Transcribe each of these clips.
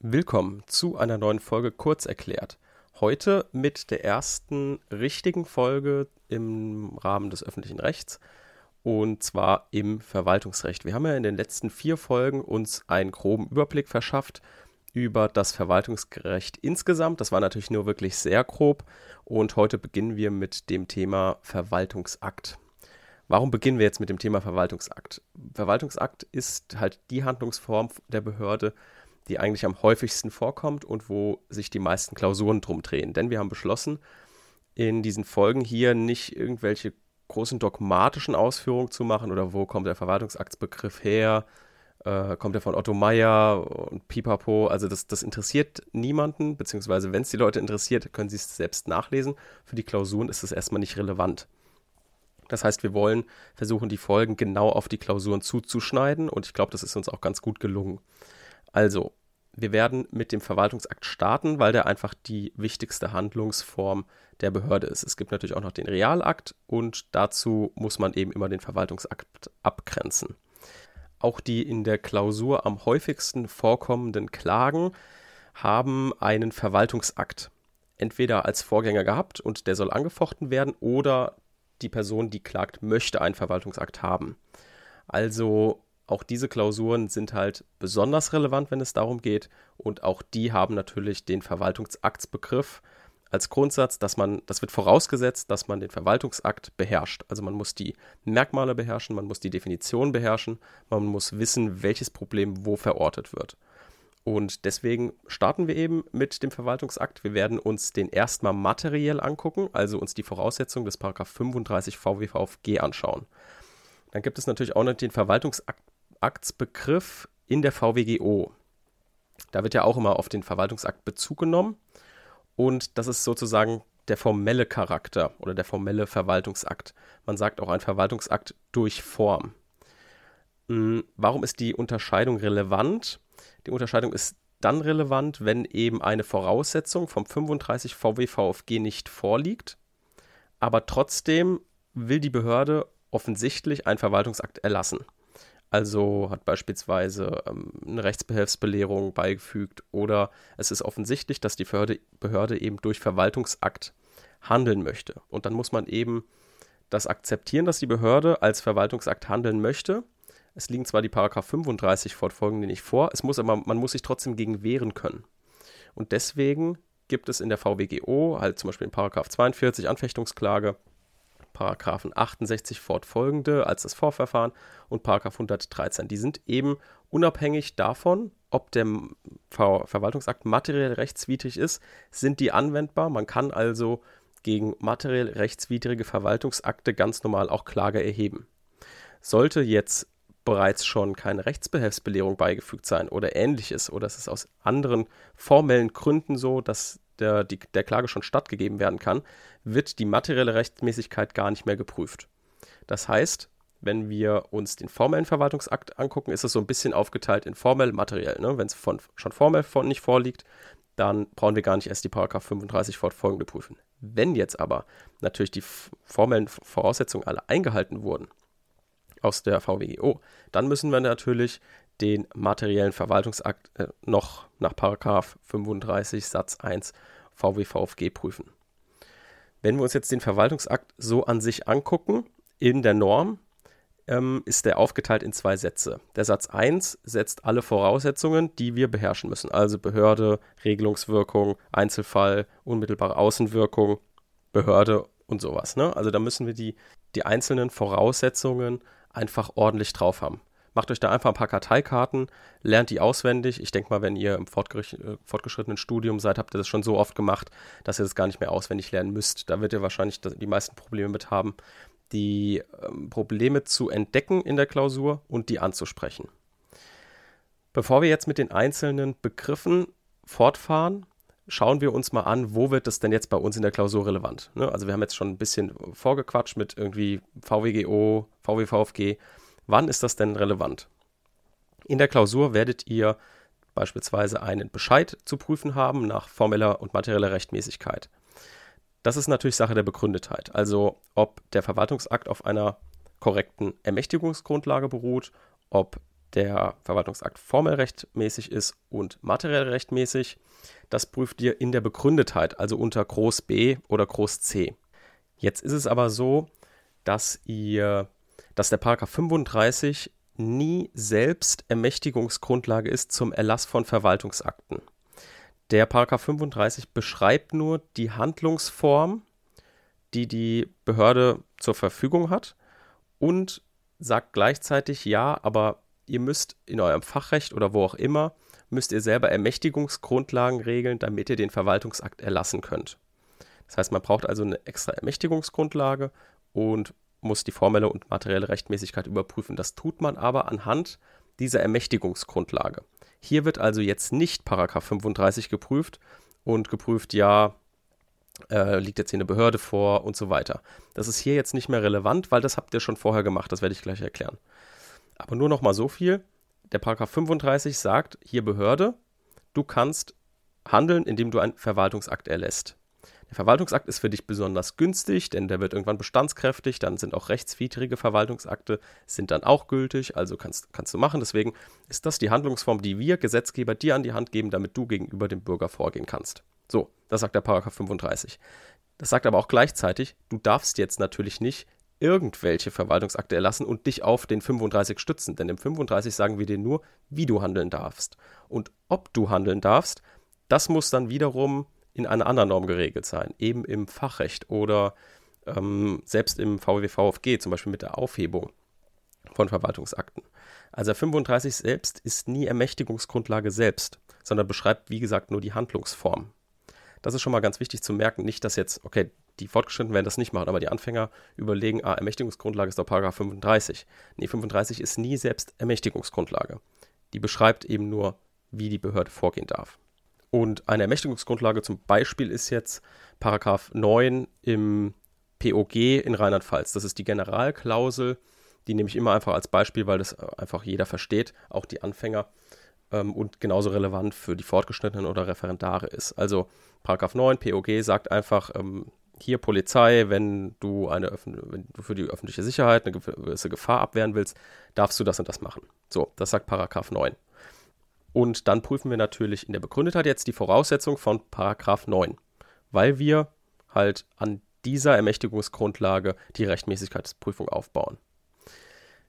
Willkommen zu einer neuen Folge Kurz erklärt. Heute mit der ersten richtigen Folge im Rahmen des öffentlichen Rechts und zwar im Verwaltungsrecht. Wir haben ja in den letzten vier Folgen uns einen groben Überblick verschafft über das Verwaltungsrecht insgesamt. Das war natürlich nur wirklich sehr grob und heute beginnen wir mit dem Thema Verwaltungsakt. Warum beginnen wir jetzt mit dem Thema Verwaltungsakt? Verwaltungsakt ist halt die Handlungsform der Behörde, die eigentlich am häufigsten vorkommt und wo sich die meisten Klausuren drum drehen. Denn wir haben beschlossen, in diesen Folgen hier nicht irgendwelche großen dogmatischen Ausführungen zu machen oder wo kommt der Verwaltungsaktsbegriff her, äh, kommt er von Otto Meyer und Pipapo. Also das, das interessiert niemanden, beziehungsweise wenn es die Leute interessiert, können sie es selbst nachlesen. Für die Klausuren ist es erstmal nicht relevant. Das heißt, wir wollen versuchen, die Folgen genau auf die Klausuren zuzuschneiden und ich glaube, das ist uns auch ganz gut gelungen. Also, wir werden mit dem Verwaltungsakt starten, weil der einfach die wichtigste Handlungsform der Behörde ist. Es gibt natürlich auch noch den Realakt und dazu muss man eben immer den Verwaltungsakt abgrenzen. Auch die in der Klausur am häufigsten vorkommenden Klagen haben einen Verwaltungsakt. Entweder als Vorgänger gehabt und der soll angefochten werden oder die Person, die klagt, möchte einen Verwaltungsakt haben. Also auch diese Klausuren sind halt besonders relevant, wenn es darum geht. Und auch die haben natürlich den Verwaltungsaktsbegriff als Grundsatz, dass man, das wird vorausgesetzt, dass man den Verwaltungsakt beherrscht. Also man muss die Merkmale beherrschen, man muss die Definition beherrschen, man muss wissen, welches Problem wo verortet wird. Und deswegen starten wir eben mit dem Verwaltungsakt. Wir werden uns den erstmal materiell angucken, also uns die Voraussetzung des 35 VWVG anschauen. Dann gibt es natürlich auch noch den Verwaltungsakt Verwaltungsaktsbegriff in der VWGO. Da wird ja auch immer auf den Verwaltungsakt Bezug genommen und das ist sozusagen der formelle Charakter oder der formelle Verwaltungsakt. Man sagt auch ein Verwaltungsakt durch Form. Hm, warum ist die Unterscheidung relevant? Die Unterscheidung ist dann relevant, wenn eben eine Voraussetzung vom 35 VWVFG nicht vorliegt, aber trotzdem will die Behörde offensichtlich einen Verwaltungsakt erlassen. Also hat beispielsweise ähm, eine Rechtsbehelfsbelehrung beigefügt oder es ist offensichtlich, dass die Behörde, Behörde eben durch Verwaltungsakt handeln möchte. Und dann muss man eben das akzeptieren, dass die Behörde als Verwaltungsakt handeln möchte. Es liegen zwar die Paragraph 35 fortfolgende nicht vor, es muss aber, man muss sich trotzdem gegen wehren können. Und deswegen gibt es in der VWGO halt zum Beispiel in Paragraph 42 Anfechtungsklage Paragraphen 68 fortfolgende als das Vorverfahren und Paragraph 113. Die sind eben unabhängig davon, ob der Ver Verwaltungsakt materiell rechtswidrig ist, sind die anwendbar. Man kann also gegen materiell rechtswidrige Verwaltungsakte ganz normal auch Klage erheben. Sollte jetzt bereits schon keine Rechtsbehelfsbelehrung beigefügt sein oder ähnliches oder es ist aus anderen formellen Gründen so, dass der, die, der Klage schon stattgegeben werden kann, wird die materielle Rechtmäßigkeit gar nicht mehr geprüft. Das heißt, wenn wir uns den formellen Verwaltungsakt angucken, ist es so ein bisschen aufgeteilt in formell, materiell. Ne? Wenn es schon formell von nicht vorliegt, dann brauchen wir gar nicht erst die Paragraph 35 fortfolgende prüfen. Wenn jetzt aber natürlich die formellen Voraussetzungen alle eingehalten wurden aus der VWGO, dann müssen wir natürlich den materiellen Verwaltungsakt äh, noch nach Paragraph 35 Satz 1 VWVFG prüfen. Wenn wir uns jetzt den Verwaltungsakt so an sich angucken, in der Norm ähm, ist der aufgeteilt in zwei Sätze. Der Satz 1 setzt alle Voraussetzungen, die wir beherrschen müssen, also Behörde, Regelungswirkung, Einzelfall, unmittelbare Außenwirkung, Behörde und sowas. Ne? Also da müssen wir die, die einzelnen Voraussetzungen einfach ordentlich drauf haben. Macht euch da einfach ein paar Karteikarten, lernt die auswendig. Ich denke mal, wenn ihr im äh, fortgeschrittenen Studium seid, habt ihr das schon so oft gemacht, dass ihr das gar nicht mehr auswendig lernen müsst. Da wird ihr wahrscheinlich die meisten Probleme mit haben, die ähm, Probleme zu entdecken in der Klausur und die anzusprechen. Bevor wir jetzt mit den einzelnen Begriffen fortfahren, schauen wir uns mal an, wo wird das denn jetzt bei uns in der Klausur relevant. Ne? Also wir haben jetzt schon ein bisschen vorgequatscht mit irgendwie VWGO, VWVFG. Wann ist das denn relevant? In der Klausur werdet ihr beispielsweise einen Bescheid zu prüfen haben nach formeller und materieller Rechtmäßigkeit. Das ist natürlich Sache der Begründetheit, also ob der Verwaltungsakt auf einer korrekten Ermächtigungsgrundlage beruht, ob der Verwaltungsakt formell rechtmäßig ist und materiell rechtmäßig. Das prüft ihr in der Begründetheit, also unter Groß B oder Groß C. Jetzt ist es aber so, dass ihr, dass der Paragraph 35 nie selbst Ermächtigungsgrundlage ist zum Erlass von Verwaltungsakten. Der Paragraph 35 beschreibt nur die Handlungsform, die die Behörde zur Verfügung hat und sagt gleichzeitig ja, aber ihr müsst in eurem Fachrecht oder wo auch immer, müsst ihr selber Ermächtigungsgrundlagen regeln, damit ihr den Verwaltungsakt erlassen könnt. Das heißt, man braucht also eine extra Ermächtigungsgrundlage und muss die formelle und materielle Rechtmäßigkeit überprüfen. Das tut man aber anhand dieser Ermächtigungsgrundlage. Hier wird also jetzt nicht Paragraph 35 geprüft und geprüft, ja, äh, liegt jetzt hier eine Behörde vor und so weiter. Das ist hier jetzt nicht mehr relevant, weil das habt ihr schon vorher gemacht, das werde ich gleich erklären. Aber nur noch mal so viel, der Paragraph 35 sagt, hier Behörde, du kannst handeln, indem du einen Verwaltungsakt erlässt. Der Verwaltungsakt ist für dich besonders günstig, denn der wird irgendwann bestandskräftig, dann sind auch rechtswidrige Verwaltungsakte, sind dann auch gültig, also kannst, kannst du machen. Deswegen ist das die Handlungsform, die wir Gesetzgeber dir an die Hand geben, damit du gegenüber dem Bürger vorgehen kannst. So, das sagt der Paragraph 35. Das sagt aber auch gleichzeitig, du darfst jetzt natürlich nicht irgendwelche Verwaltungsakte erlassen und dich auf den 35 stützen, denn im 35 sagen wir dir nur, wie du handeln darfst. Und ob du handeln darfst, das muss dann wiederum in einer anderen Norm geregelt sein, eben im Fachrecht oder ähm, selbst im VWVFG, zum Beispiel mit der Aufhebung von Verwaltungsakten. Also 35 selbst ist nie Ermächtigungsgrundlage selbst, sondern beschreibt, wie gesagt, nur die Handlungsform. Das ist schon mal ganz wichtig zu merken. Nicht, dass jetzt, okay, die Fortgeschrittenen werden das nicht machen, aber die Anfänger überlegen, ah, Ermächtigungsgrundlage ist doch Paragraph 35. Nee, 35 ist nie selbst Ermächtigungsgrundlage. Die beschreibt eben nur, wie die Behörde vorgehen darf. Und eine Ermächtigungsgrundlage zum Beispiel ist jetzt Paragraph 9 im POG in Rheinland-Pfalz. Das ist die Generalklausel, die nehme ich immer einfach als Beispiel, weil das einfach jeder versteht, auch die Anfänger ähm, und genauso relevant für die Fortgeschrittenen oder Referendare ist. Also Paragraph 9 POG sagt einfach, ähm, hier Polizei, wenn du, eine wenn du für die öffentliche Sicherheit eine gewisse Gefahr abwehren willst, darfst du das und das machen. So, das sagt Paragraph 9. Und dann prüfen wir natürlich in der Begründetheit jetzt die Voraussetzung von Paragraph 9, weil wir halt an dieser Ermächtigungsgrundlage die Rechtmäßigkeitsprüfung aufbauen.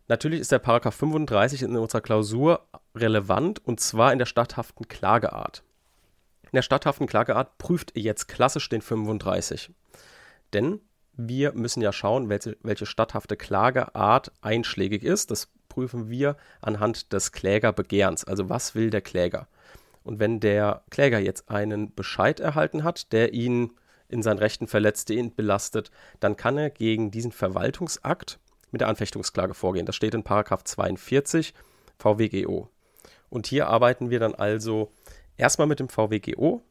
Natürlich ist der Paragraph 35 in unserer Klausur relevant und zwar in der statthaften Klageart. In der statthaften Klageart prüft ihr jetzt klassisch den 35. Denn wir müssen ja schauen, welche, welche statthafte Klageart einschlägig ist. Das prüfen wir anhand des Klägerbegehrens. Also was will der Kläger? Und wenn der Kläger jetzt einen Bescheid erhalten hat, der ihn in seinen Rechten verletzt, ihn belastet, dann kann er gegen diesen Verwaltungsakt mit der Anfechtungsklage vorgehen. Das steht in Paragraph 42 VWGO. Und hier arbeiten wir dann also erstmal mit dem VWGO,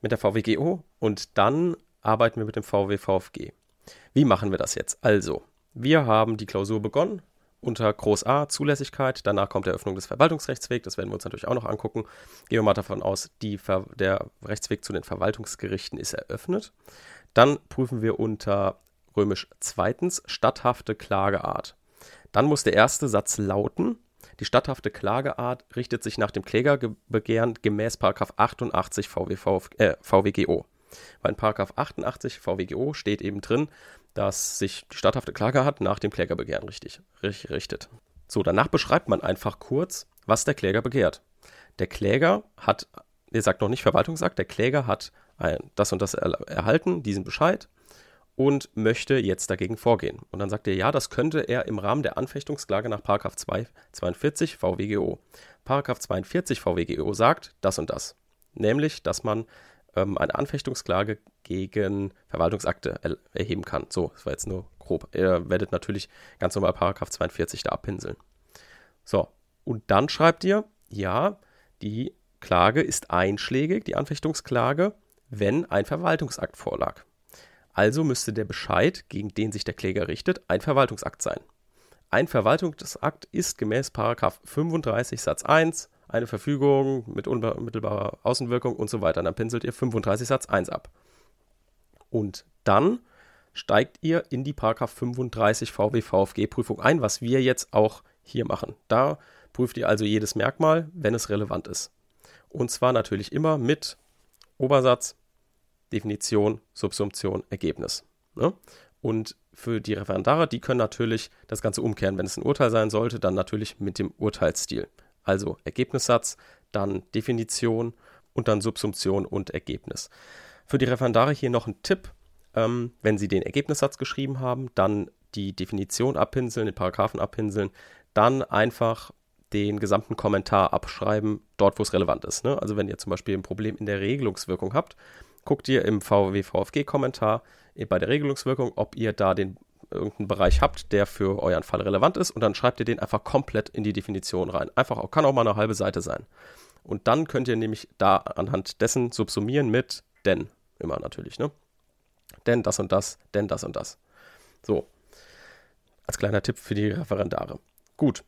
mit der VWGO und dann arbeiten wir mit dem VWVFG. Wie machen wir das jetzt? Also, wir haben die Klausur begonnen unter Groß A Zulässigkeit. Danach kommt die Eröffnung des Verwaltungsrechtswegs. Das werden wir uns natürlich auch noch angucken. Gehen wir mal davon aus, Ver der Rechtsweg zu den Verwaltungsgerichten ist eröffnet. Dann prüfen wir unter römisch zweitens statthafte Klageart. Dann muss der erste Satz lauten, die statthafte Klageart richtet sich nach dem Klägerbegehren gemäß 88 VWV, äh, VWGO. Weil in 88 VWGO steht eben drin, dass sich die statthafte Klageart nach dem Klägerbegehren richtig, richtig richtet. So, danach beschreibt man einfach kurz, was der Kläger begehrt. Der Kläger hat, er sagt noch nicht Verwaltungsakt, der Kläger hat ein, das und das erhalten, diesen Bescheid, und möchte jetzt dagegen vorgehen. Und dann sagt er, ja, das könnte er im Rahmen der Anfechtungsklage nach 2, 42 VWGO. Paragraph 42 VWGO sagt das und das. Nämlich, dass man ähm, eine Anfechtungsklage gegen Verwaltungsakte er erheben kann. So, das war jetzt nur grob. Ihr werdet natürlich ganz normal Paragraph 42 da abpinseln. So, und dann schreibt ihr, ja, die Klage ist einschlägig, die Anfechtungsklage, wenn ein Verwaltungsakt vorlag. Also müsste der Bescheid, gegen den sich der Kläger richtet, ein Verwaltungsakt sein. Ein Verwaltungsakt ist gemäß 35 Satz 1 eine Verfügung mit unmittelbarer Außenwirkung und so weiter. Dann pinselt ihr 35 Satz 1 ab. Und dann steigt ihr in die 35 VW VFG Prüfung ein, was wir jetzt auch hier machen. Da Prüft ihr also jedes Merkmal, wenn es relevant ist. Und zwar natürlich immer mit Obersatz, Definition, Subsumption, Ergebnis. Ne? Und für die Referendare, die können natürlich das Ganze umkehren. Wenn es ein Urteil sein sollte, dann natürlich mit dem Urteilsstil. Also Ergebnissatz, dann Definition und dann Subsumption und Ergebnis. Für die Referendare hier noch ein Tipp. Ähm, wenn Sie den Ergebnissatz geschrieben haben, dann die Definition abpinseln, den Paragraphen abpinseln, dann einfach den gesamten Kommentar abschreiben, dort wo es relevant ist. Ne? Also wenn ihr zum Beispiel ein Problem in der Regelungswirkung habt, guckt ihr im VW-VFG-Kommentar bei der Regelungswirkung, ob ihr da den irgendeinen Bereich habt, der für euren Fall relevant ist und dann schreibt ihr den einfach komplett in die Definition rein. Einfach auch, kann auch mal eine halbe Seite sein. Und dann könnt ihr nämlich da anhand dessen subsumieren mit denn immer natürlich, ne? Denn das und das, denn das und das. So. Als kleiner Tipp für die Referendare. Gut.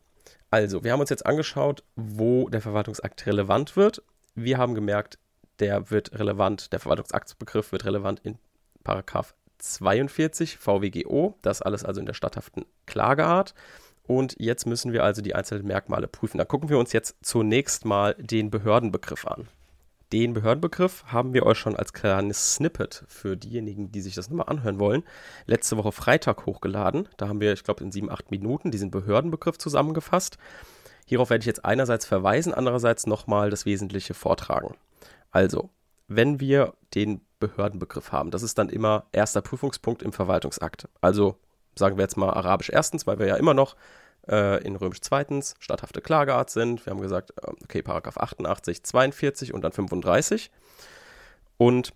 Also, wir haben uns jetzt angeschaut, wo der Verwaltungsakt relevant wird. Wir haben gemerkt, der wird relevant, der Verwaltungsaktsbegriff wird relevant in Paragraph 42 VWGO, das alles also in der statthaften Klageart. Und jetzt müssen wir also die einzelnen Merkmale prüfen. Da gucken wir uns jetzt zunächst mal den Behördenbegriff an. Den Behördenbegriff haben wir euch schon als kleines Snippet für diejenigen, die sich das nochmal anhören wollen, letzte Woche Freitag hochgeladen. Da haben wir, ich glaube, in sieben, acht Minuten diesen Behördenbegriff zusammengefasst. Hierauf werde ich jetzt einerseits verweisen, andererseits nochmal das Wesentliche vortragen. Also, wenn wir den Behördenbegriff haben, das ist dann immer erster Prüfungspunkt im Verwaltungsakt. Also sagen wir jetzt mal Arabisch erstens, weil wir ja immer noch äh, in Römisch zweitens statthafte Klageart sind. Wir haben gesagt, äh, okay, Paragraph 88, 42 und dann 35. Und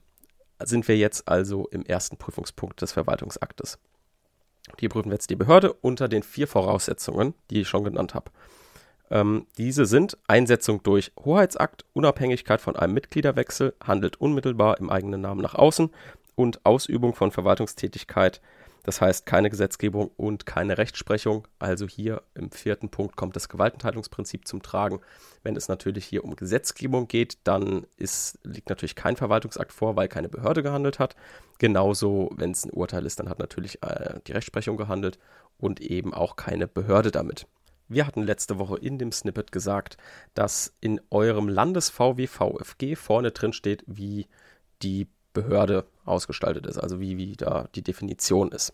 sind wir jetzt also im ersten Prüfungspunkt des Verwaltungsaktes. Hier prüfen wir jetzt die Behörde unter den vier Voraussetzungen, die ich schon genannt habe. Ähm, diese sind Einsetzung durch Hoheitsakt, Unabhängigkeit von einem Mitgliederwechsel, handelt unmittelbar im eigenen Namen nach außen und Ausübung von Verwaltungstätigkeit das heißt, keine Gesetzgebung und keine Rechtsprechung. Also hier im vierten Punkt kommt das Gewaltenteilungsprinzip zum Tragen. Wenn es natürlich hier um Gesetzgebung geht, dann ist, liegt natürlich kein Verwaltungsakt vor, weil keine Behörde gehandelt hat. Genauso, wenn es ein Urteil ist, dann hat natürlich äh, die Rechtsprechung gehandelt und eben auch keine Behörde damit. Wir hatten letzte Woche in dem Snippet gesagt, dass in eurem Landes-VW-VFG vorne drin steht, wie die Behörde ausgestaltet ist, also wie, wie da die Definition ist.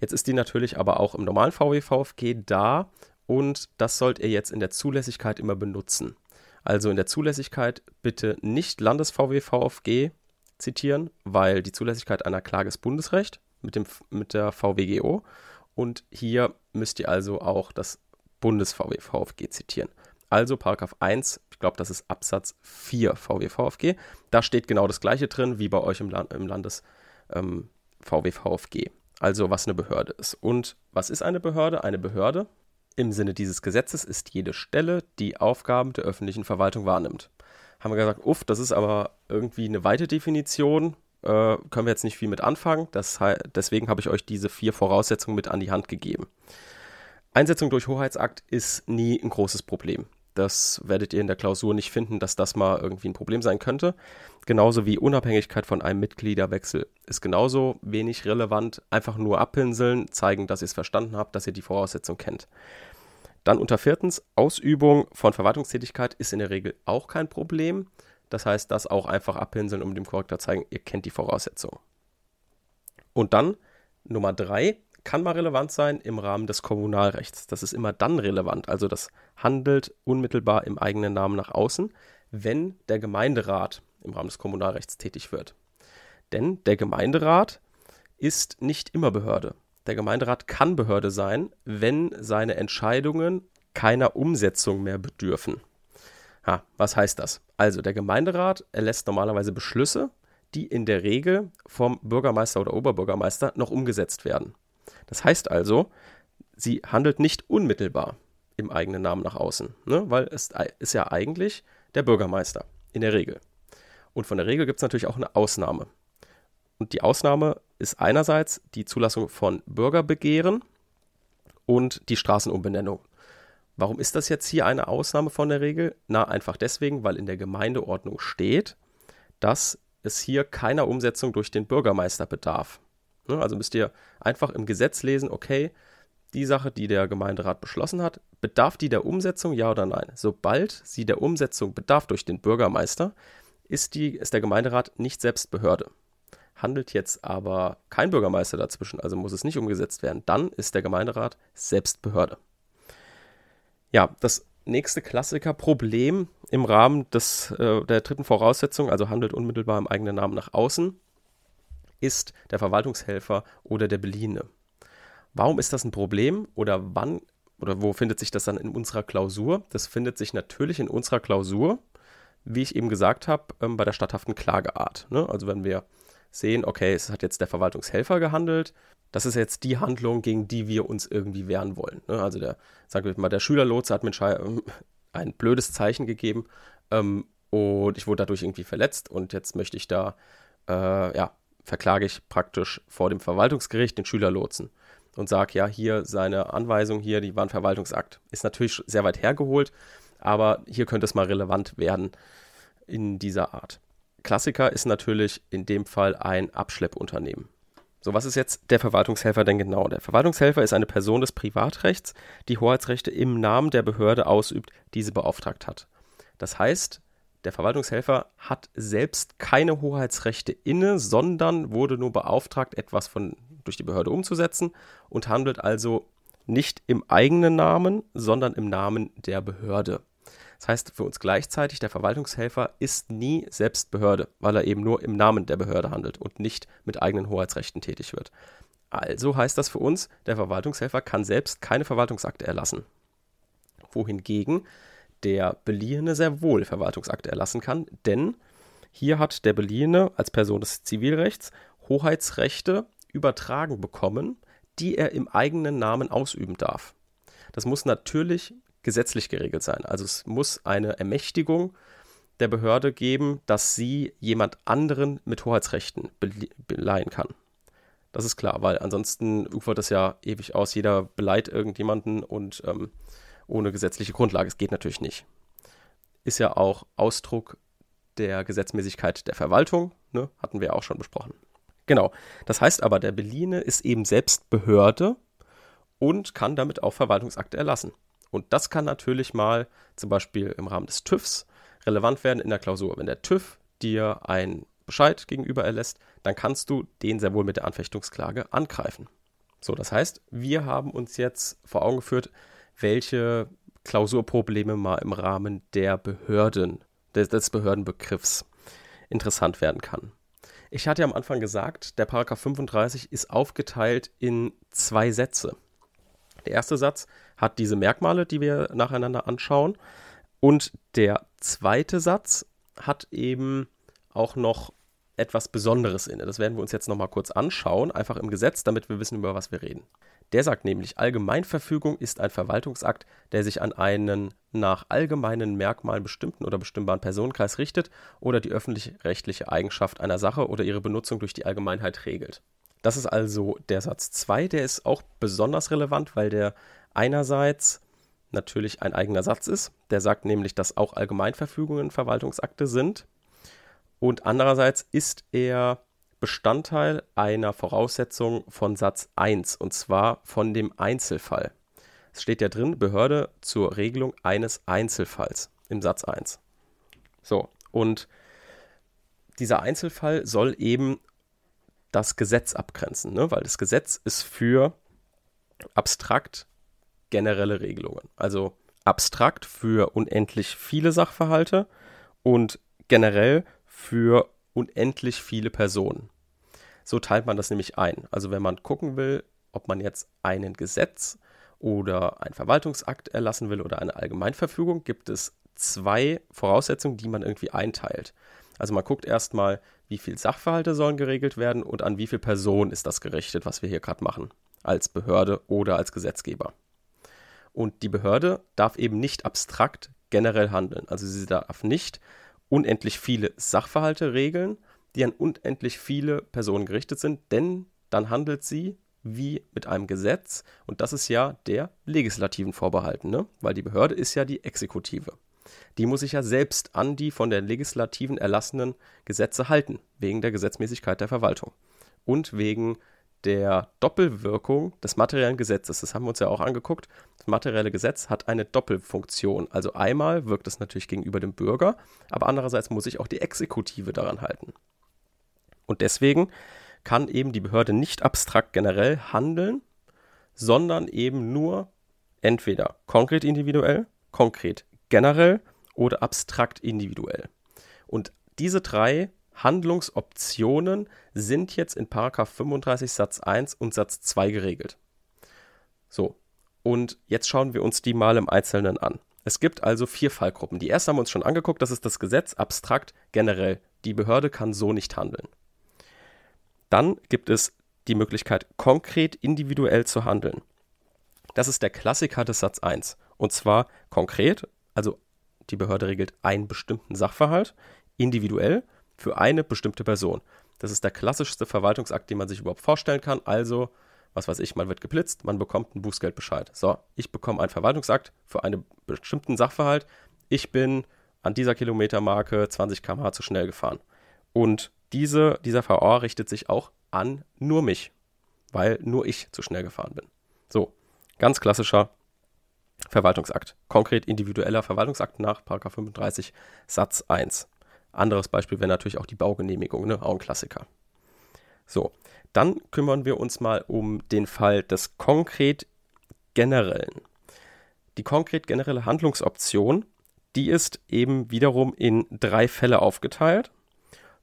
Jetzt ist die natürlich aber auch im normalen VW-VFG da und das sollt ihr jetzt in der Zulässigkeit immer benutzen. Also in der Zulässigkeit bitte nicht Landes-VW-VFG zitieren, weil die Zulässigkeit einer Klage ist Bundesrecht mit, dem, mit der VWGO und hier müsst ihr also auch das Bundes-VW-VFG zitieren. Also Paragraph 1, ich glaube, das ist Absatz 4 VW-VFG. Da steht genau das gleiche drin wie bei euch im, Land, im Landes ähm, VW-VFG. Also was eine Behörde ist. Und was ist eine Behörde? Eine Behörde im Sinne dieses Gesetzes ist jede Stelle, die Aufgaben der öffentlichen Verwaltung wahrnimmt. Haben wir gesagt, uff, das ist aber irgendwie eine weite Definition, äh, können wir jetzt nicht viel mit anfangen. Das, deswegen habe ich euch diese vier Voraussetzungen mit an die Hand gegeben. Einsetzung durch Hoheitsakt ist nie ein großes Problem. Das werdet ihr in der Klausur nicht finden, dass das mal irgendwie ein Problem sein könnte. Genauso wie Unabhängigkeit von einem Mitgliederwechsel ist genauso wenig relevant. Einfach nur abpinseln, zeigen, dass ihr es verstanden habt, dass ihr die Voraussetzung kennt. Dann unter viertens, Ausübung von Verwaltungstätigkeit ist in der Regel auch kein Problem. Das heißt, das auch einfach abpinseln, um dem Korrektor zeigen, ihr kennt die Voraussetzung. Und dann Nummer drei, kann mal relevant sein im Rahmen des Kommunalrechts. Das ist immer dann relevant, also das handelt unmittelbar im eigenen Namen nach außen, wenn der Gemeinderat im Rahmen des Kommunalrechts tätig wird. Denn der Gemeinderat ist nicht immer Behörde. Der Gemeinderat kann Behörde sein, wenn seine Entscheidungen keiner Umsetzung mehr bedürfen. Ha, was heißt das? Also der Gemeinderat erlässt normalerweise Beschlüsse, die in der Regel vom Bürgermeister oder Oberbürgermeister noch umgesetzt werden. Das heißt also, sie handelt nicht unmittelbar im eigenen Namen nach außen, ne? weil es ist ja eigentlich der Bürgermeister in der Regel. Und von der Regel gibt es natürlich auch eine Ausnahme. Und die Ausnahme ist einerseits die Zulassung von Bürgerbegehren und die Straßenumbenennung. Warum ist das jetzt hier eine Ausnahme von der Regel? Na, einfach deswegen, weil in der Gemeindeordnung steht, dass es hier keiner Umsetzung durch den Bürgermeister bedarf. Ne? Also müsst ihr einfach im Gesetz lesen, okay, die Sache, die der Gemeinderat beschlossen hat, bedarf die der Umsetzung, ja oder nein? Sobald sie der Umsetzung bedarf durch den Bürgermeister, ist, die, ist der Gemeinderat nicht selbst Behörde. Handelt jetzt aber kein Bürgermeister dazwischen, also muss es nicht umgesetzt werden, dann ist der Gemeinderat selbst Behörde. Ja, das nächste Klassiker-Problem im Rahmen des, äh, der dritten Voraussetzung, also handelt unmittelbar im eigenen Namen nach außen, ist der Verwaltungshelfer oder der Beliehene. Warum ist das ein Problem oder wann oder wo findet sich das dann in unserer Klausur? Das findet sich natürlich in unserer Klausur, wie ich eben gesagt habe, ähm, bei der statthaften Klageart. Ne? Also wenn wir sehen, okay, es hat jetzt der Verwaltungshelfer gehandelt, das ist jetzt die Handlung, gegen die wir uns irgendwie wehren wollen. Ne? Also der, sagen wir mal, der Schülerlotse hat mir ein blödes Zeichen gegeben ähm, und ich wurde dadurch irgendwie verletzt und jetzt möchte ich da, äh, ja, verklage ich praktisch vor dem Verwaltungsgericht den Schülerlotsen und sage, ja, hier seine Anweisung hier, die war ein Verwaltungsakt. Ist natürlich sehr weit hergeholt, aber hier könnte es mal relevant werden in dieser Art. Klassiker ist natürlich in dem Fall ein Abschleppunternehmen. So, was ist jetzt der Verwaltungshelfer denn genau? Der Verwaltungshelfer ist eine Person des Privatrechts, die Hoheitsrechte im Namen der Behörde ausübt, die sie beauftragt hat. Das heißt, der Verwaltungshelfer hat selbst keine Hoheitsrechte inne, sondern wurde nur beauftragt, etwas von, durch die Behörde umzusetzen und handelt also nicht im eigenen Namen, sondern im Namen der Behörde. Das heißt für uns gleichzeitig, der Verwaltungshelfer ist nie selbst Behörde, weil er eben nur im Namen der Behörde handelt und nicht mit eigenen Hoheitsrechten tätig wird. Also heißt das für uns, der Verwaltungshelfer kann selbst keine Verwaltungsakte erlassen. Wohingegen der Beliehene sehr wohl Verwaltungsakte erlassen kann, denn hier hat der Beliehene als Person des Zivilrechts Hoheitsrechte übertragen bekommen, die er im eigenen Namen ausüben darf. Das muss natürlich gesetzlich geregelt sein. Also es muss eine Ermächtigung der Behörde geben, dass sie jemand anderen mit Hoheitsrechten beleihen kann. Das ist klar, weil ansonsten ufert das ja ewig aus. Jeder beleiht irgendjemanden und ähm, ohne gesetzliche Grundlage. Es geht natürlich nicht. Ist ja auch Ausdruck der Gesetzmäßigkeit der Verwaltung, ne? hatten wir auch schon besprochen. Genau. Das heißt aber, der Beliehene ist eben selbst Behörde und kann damit auch Verwaltungsakte erlassen. Und das kann natürlich mal zum Beispiel im Rahmen des TÜVs relevant werden in der Klausur. Wenn der TÜV dir einen Bescheid gegenüber erlässt, dann kannst du den sehr wohl mit der Anfechtungsklage angreifen. So, das heißt, wir haben uns jetzt vor Augen geführt, welche Klausurprobleme mal im Rahmen der Behörden, des, des Behördenbegriffs interessant werden kann. Ich hatte ja am Anfang gesagt, der Paragraph 35 ist aufgeteilt in zwei Sätze. Der erste Satz hat diese Merkmale, die wir nacheinander anschauen. Und der zweite Satz hat eben auch noch etwas Besonderes inne. Das werden wir uns jetzt nochmal kurz anschauen, einfach im Gesetz, damit wir wissen, über was wir reden. Der sagt nämlich, Allgemeinverfügung ist ein Verwaltungsakt, der sich an einen nach allgemeinen Merkmalen bestimmten oder bestimmbaren Personenkreis richtet oder die öffentlich-rechtliche Eigenschaft einer Sache oder ihre Benutzung durch die Allgemeinheit regelt. Das ist also der Satz 2, der ist auch besonders relevant, weil der einerseits natürlich ein eigener Satz ist, der sagt nämlich, dass auch Allgemeinverfügungen Verwaltungsakte sind und andererseits ist er Bestandteil einer Voraussetzung von Satz 1 und zwar von dem Einzelfall. Es steht ja drin, Behörde zur Regelung eines Einzelfalls im Satz 1. So, und dieser Einzelfall soll eben das Gesetz abgrenzen, ne? weil das Gesetz ist für abstrakt generelle Regelungen. Also abstrakt für unendlich viele Sachverhalte und generell für unendlich viele Personen. So teilt man das nämlich ein. Also wenn man gucken will, ob man jetzt einen Gesetz oder einen Verwaltungsakt erlassen will oder eine Allgemeinverfügung, gibt es zwei Voraussetzungen, die man irgendwie einteilt. Also man guckt erstmal, wie viele Sachverhalte sollen geregelt werden und an wie viele Personen ist das gerichtet, was wir hier gerade machen, als Behörde oder als Gesetzgeber. Und die Behörde darf eben nicht abstrakt generell handeln. Also sie darf nicht unendlich viele Sachverhalte regeln, die an unendlich viele Personen gerichtet sind, denn dann handelt sie wie mit einem Gesetz und das ist ja der legislativen vorbehalten, ne? weil die Behörde ist ja die Exekutive. Die muss sich ja selbst an die von der Legislativen erlassenen Gesetze halten, wegen der Gesetzmäßigkeit der Verwaltung und wegen der Doppelwirkung des materiellen Gesetzes. Das haben wir uns ja auch angeguckt. Das materielle Gesetz hat eine Doppelfunktion. Also einmal wirkt es natürlich gegenüber dem Bürger, aber andererseits muss sich auch die Exekutive daran halten. Und deswegen kann eben die Behörde nicht abstrakt generell handeln, sondern eben nur entweder konkret individuell, konkret generell oder abstrakt individuell. Und diese drei Handlungsoptionen sind jetzt in 35 Satz 1 und Satz 2 geregelt. So, und jetzt schauen wir uns die mal im Einzelnen an. Es gibt also vier Fallgruppen. Die erste haben wir uns schon angeguckt, das ist das Gesetz abstrakt generell. Die Behörde kann so nicht handeln. Dann gibt es die Möglichkeit, konkret individuell zu handeln. Das ist der Klassiker des Satz 1. Und zwar konkret, also die Behörde regelt einen bestimmten Sachverhalt, individuell für eine bestimmte Person. Das ist der klassischste Verwaltungsakt, den man sich überhaupt vorstellen kann. Also, was weiß ich, man wird geblitzt, man bekommt einen Bußgeldbescheid. So, ich bekomme einen Verwaltungsakt für einen bestimmten Sachverhalt. Ich bin an dieser Kilometermarke 20 km/h zu schnell gefahren. Und diese, dieser VA richtet sich auch an nur mich, weil nur ich zu schnell gefahren bin. So, ganz klassischer Verwaltungsakt. Konkret individueller Verwaltungsakt nach 35 Satz 1. Anderes Beispiel wäre natürlich auch die Baugenehmigung, ne? auch ein Klassiker. So, dann kümmern wir uns mal um den Fall des konkret generellen. Die konkret generelle Handlungsoption, die ist eben wiederum in drei Fälle aufgeteilt.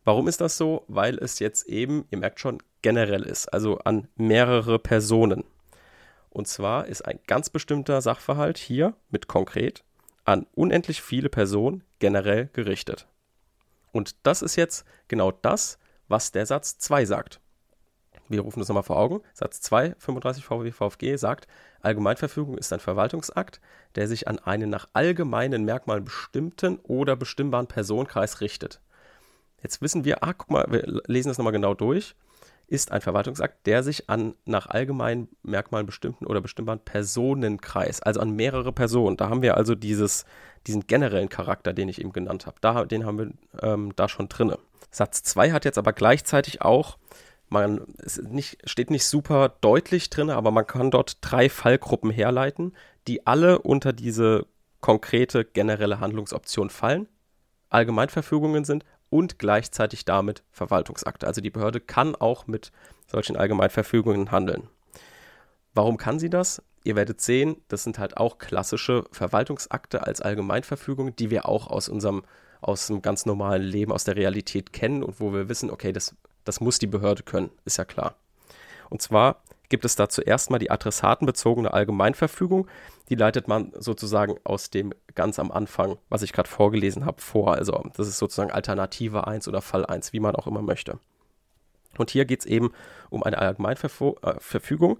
Warum ist das so? Weil es jetzt eben, ihr merkt schon, generell ist, also an mehrere Personen. Und zwar ist ein ganz bestimmter Sachverhalt hier mit konkret an unendlich viele Personen generell gerichtet. Und das ist jetzt genau das, was der Satz 2 sagt. Wir rufen das nochmal vor Augen. Satz 2, 35 VW VfG sagt, Allgemeinverfügung ist ein Verwaltungsakt, der sich an einen nach allgemeinen Merkmalen bestimmten oder bestimmbaren Personenkreis richtet. Jetzt wissen wir, ah, guck mal, wir lesen das nochmal genau durch ist ein Verwaltungsakt, der sich an nach allgemeinen Merkmalen bestimmten oder bestimmbaren Personenkreis, also an mehrere Personen, da haben wir also dieses, diesen generellen Charakter, den ich eben genannt habe, da, den haben wir ähm, da schon drin. Satz 2 hat jetzt aber gleichzeitig auch, man nicht, steht nicht super deutlich drin, aber man kann dort drei Fallgruppen herleiten, die alle unter diese konkrete generelle Handlungsoption fallen, Allgemeinverfügungen sind und gleichzeitig damit Verwaltungsakte. Also die Behörde kann auch mit solchen Allgemeinverfügungen handeln. Warum kann sie das? Ihr werdet sehen, das sind halt auch klassische Verwaltungsakte als Allgemeinverfügung, die wir auch aus unserem aus dem ganz normalen Leben, aus der Realität kennen und wo wir wissen, okay, das, das muss die Behörde können, ist ja klar. Und zwar gibt es da zuerst mal die adressatenbezogene Allgemeinverfügung. Die leitet man sozusagen aus dem ganz am Anfang, was ich gerade vorgelesen habe, vor. Also das ist sozusagen Alternative 1 oder Fall 1, wie man auch immer möchte. Und hier geht es eben um eine Allgemeinverfügung, äh,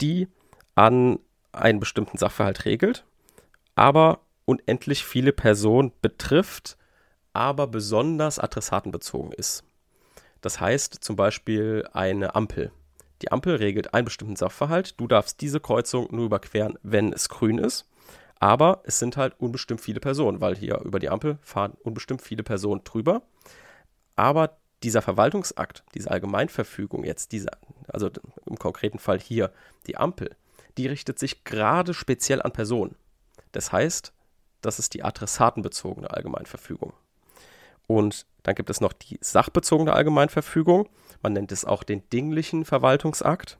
die an einen bestimmten Sachverhalt regelt, aber unendlich viele Personen betrifft, aber besonders adressatenbezogen ist. Das heißt zum Beispiel eine Ampel die Ampel regelt einen bestimmten Sachverhalt. Du darfst diese Kreuzung nur überqueren, wenn es grün ist. Aber es sind halt unbestimmt viele Personen, weil hier über die Ampel fahren unbestimmt viele Personen drüber. Aber dieser Verwaltungsakt, diese Allgemeinverfügung jetzt, diese, also im konkreten Fall hier die Ampel, die richtet sich gerade speziell an Personen. Das heißt, das ist die adressatenbezogene Allgemeinverfügung. Und dann gibt es noch die sachbezogene Allgemeinverfügung. Man nennt es auch den dinglichen Verwaltungsakt.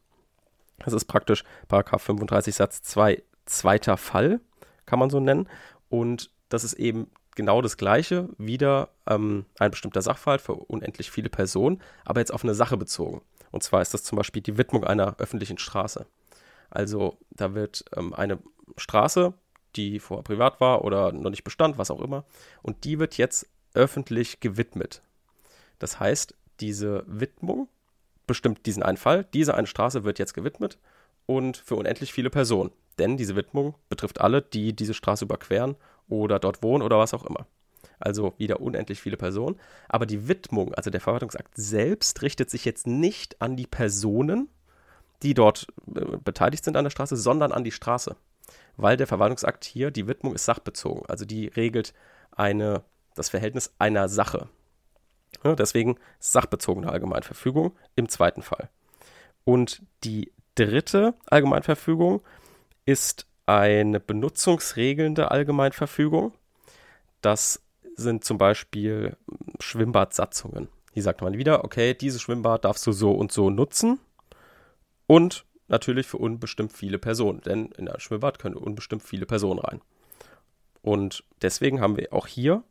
Das ist praktisch 35 Satz 2 zweiter Fall, kann man so nennen. Und das ist eben genau das Gleiche, wieder ähm, ein bestimmter Sachverhalt für unendlich viele Personen, aber jetzt auf eine Sache bezogen. Und zwar ist das zum Beispiel die Widmung einer öffentlichen Straße. Also da wird ähm, eine Straße, die vorher privat war oder noch nicht bestand, was auch immer, und die wird jetzt öffentlich gewidmet. Das heißt, diese Widmung bestimmt diesen einen Fall. Diese eine Straße wird jetzt gewidmet und für unendlich viele Personen. Denn diese Widmung betrifft alle, die diese Straße überqueren oder dort wohnen oder was auch immer. Also wieder unendlich viele Personen. Aber die Widmung, also der Verwaltungsakt selbst, richtet sich jetzt nicht an die Personen, die dort äh, beteiligt sind an der Straße, sondern an die Straße. Weil der Verwaltungsakt hier, die Widmung ist sachbezogen. Also die regelt eine das Verhältnis einer Sache. Ja, deswegen sachbezogene Allgemeinverfügung im zweiten Fall. Und die dritte Allgemeinverfügung ist eine benutzungsregelnde Allgemeinverfügung. Das sind zum Beispiel Schwimmbadsatzungen. Hier sagt man wieder, okay, dieses Schwimmbad darfst du so und so nutzen. Und natürlich für unbestimmt viele Personen, denn in ein Schwimmbad können unbestimmt viele Personen rein. Und deswegen haben wir auch hier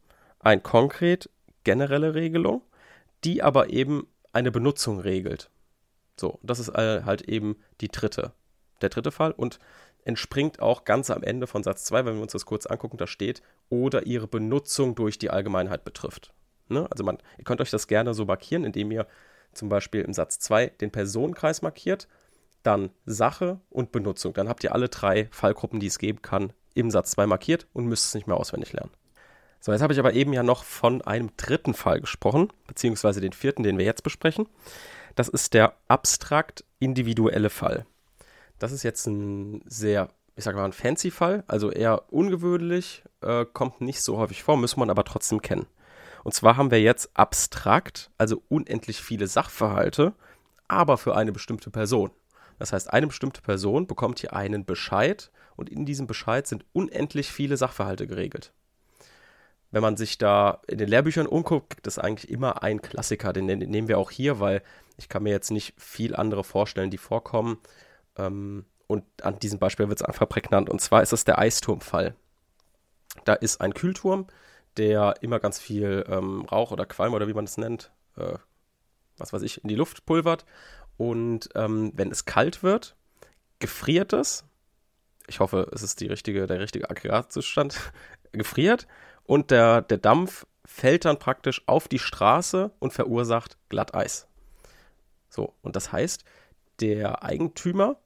eine konkret generelle Regelung, die aber eben eine Benutzung regelt. So, das ist halt eben die dritte, der dritte Fall und entspringt auch ganz am Ende von Satz 2, wenn wir uns das kurz angucken, da steht, oder ihre Benutzung durch die Allgemeinheit betrifft. Ne? Also man, ihr könnt euch das gerne so markieren, indem ihr zum Beispiel im Satz 2 den Personenkreis markiert, dann Sache und Benutzung. Dann habt ihr alle drei Fallgruppen, die es geben kann, im Satz 2 markiert und müsst es nicht mehr auswendig lernen. So, jetzt habe ich aber eben ja noch von einem dritten Fall gesprochen, beziehungsweise den vierten, den wir jetzt besprechen. Das ist der abstrakt individuelle Fall. Das ist jetzt ein sehr, ich sage mal, ein fancy Fall, also eher ungewöhnlich, äh, kommt nicht so häufig vor, muss man aber trotzdem kennen. Und zwar haben wir jetzt abstrakt, also unendlich viele Sachverhalte, aber für eine bestimmte Person. Das heißt, eine bestimmte Person bekommt hier einen Bescheid und in diesem Bescheid sind unendlich viele Sachverhalte geregelt. Wenn man sich da in den Lehrbüchern umguckt, gibt es eigentlich immer einen Klassiker, den, nehmen wir auch hier, weil ich kann mir jetzt nicht viel andere vorstellen, die vorkommen. Ähm, und an diesem Beispiel wird es einfach prägnant. Und zwar ist es der Eisturmfall. Da ist ein Kühlturm, der immer ganz viel ähm, Rauch oder Qualm oder wie man es nennt, äh, was weiß ich, in die Luft pulvert. Und ähm, wenn es kalt wird, gefriert es. Ich hoffe, es ist die richtige, der richtige Aggregatzustand. gefriert und der, der Dampf fällt dann praktisch auf die Straße und verursacht Glatteis. So, und das heißt, der Eigentümer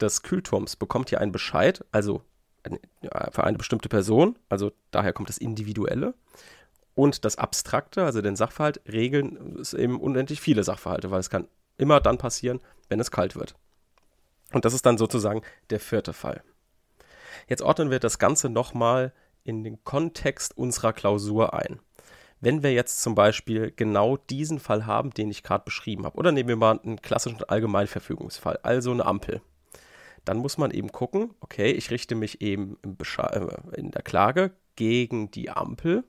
des Kühlturms bekommt hier einen Bescheid, also für eine bestimmte Person, also daher kommt das Individuelle. Und das Abstrakte, also den Sachverhalt, regeln ist eben unendlich viele Sachverhalte, weil es kann immer dann passieren, wenn es kalt wird. Und das ist dann sozusagen der vierte Fall. Jetzt ordnen wir das Ganze nochmal in den Kontext unserer Klausur ein. Wenn wir jetzt zum Beispiel genau diesen Fall haben, den ich gerade beschrieben habe, oder nehmen wir mal einen klassischen Allgemeinverfügungsfall, also eine Ampel dann muss man eben gucken, okay, ich richte mich eben äh, in der Klage gegen die Ampel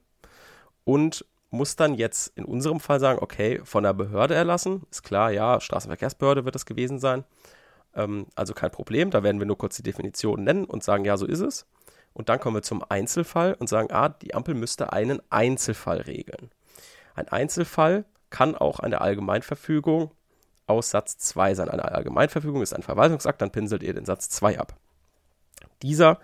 und muss dann jetzt in unserem Fall sagen, okay, von der Behörde erlassen, ist klar, ja, Straßenverkehrsbehörde wird es gewesen sein, ähm, also kein Problem, da werden wir nur kurz die Definition nennen und sagen, ja, so ist es. Und dann kommen wir zum Einzelfall und sagen, ah, die Ampel müsste einen Einzelfall regeln. Ein Einzelfall kann auch eine Allgemeinverfügung aus Satz 2 sein. Eine Allgemeinverfügung ist ein Verwaltungsakt, dann pinselt ihr den Satz 2 ab. Dieser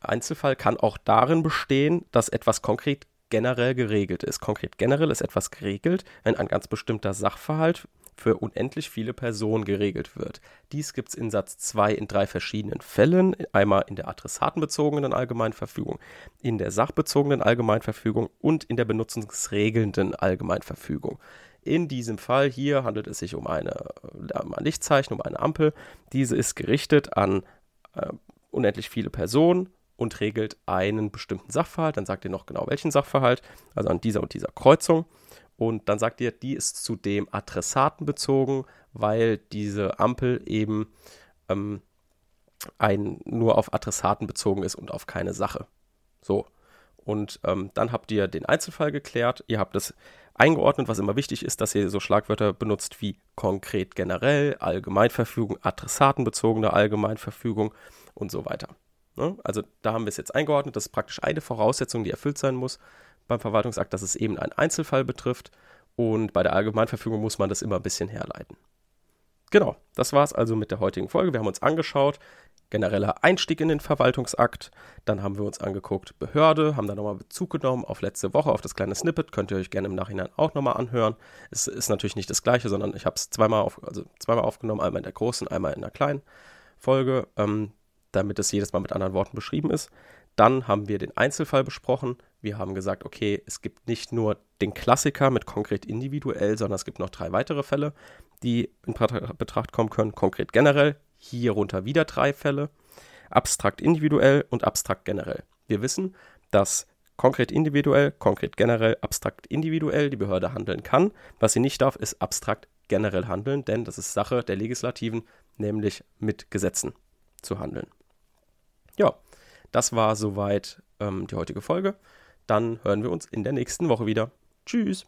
Einzelfall kann auch darin bestehen, dass etwas konkret generell geregelt ist. Konkret generell ist etwas geregelt, wenn ein ganz bestimmter Sachverhalt für unendlich viele Personen geregelt wird. Dies gibt es in Satz 2 in drei verschiedenen Fällen. Einmal in der adressatenbezogenen Allgemeinverfügung, in der sachbezogenen Allgemeinverfügung und in der benutzungsregelnden Allgemeinverfügung. In diesem Fall hier handelt es sich um, eine, um ein Lichtzeichen, um eine Ampel. Diese ist gerichtet an äh, unendlich viele Personen und regelt einen bestimmten Sachverhalt. Dann sagt ihr noch genau welchen Sachverhalt, also an dieser und dieser Kreuzung. Und dann sagt ihr, die ist zudem Adressaten bezogen, weil diese Ampel eben ähm, ein, nur auf Adressaten bezogen ist und auf keine Sache. So. Und ähm, dann habt ihr den Einzelfall geklärt. Ihr habt es eingeordnet, was immer wichtig ist, dass ihr so Schlagwörter benutzt wie konkret generell, Allgemeinverfügung, adressatenbezogene Allgemeinverfügung und so weiter. Ne? Also da haben wir es jetzt eingeordnet. Das ist praktisch eine Voraussetzung, die erfüllt sein muss beim Verwaltungsakt, dass es eben einen Einzelfall betrifft. Und bei der Allgemeinverfügung muss man das immer ein bisschen herleiten. Genau, das war es also mit der heutigen Folge. Wir haben uns angeschaut, genereller Einstieg in den Verwaltungsakt. Dann haben wir uns angeguckt Behörde, haben da nochmal Bezug genommen auf letzte Woche, auf das kleine Snippet. Könnt ihr euch gerne im Nachhinein auch nochmal anhören. Es ist natürlich nicht das gleiche, sondern ich habe es zweimal, auf, also zweimal aufgenommen, einmal in der großen, einmal in der kleinen Folge, ähm, damit es jedes Mal mit anderen Worten beschrieben ist. Dann haben wir den Einzelfall besprochen. Wir haben gesagt, okay, es gibt nicht nur den Klassiker mit konkret individuell, sondern es gibt noch drei weitere Fälle, die in Betracht kommen können. Konkret generell, Hierunter wieder drei Fälle. Abstrakt individuell und abstrakt generell. Wir wissen, dass konkret individuell, konkret generell, abstrakt individuell die Behörde handeln kann. Was sie nicht darf, ist abstrakt generell handeln, denn das ist Sache der Legislativen, nämlich mit Gesetzen zu handeln. Ja, das war soweit ähm, die heutige Folge. Dann hören wir uns in der nächsten Woche wieder. Tschüss.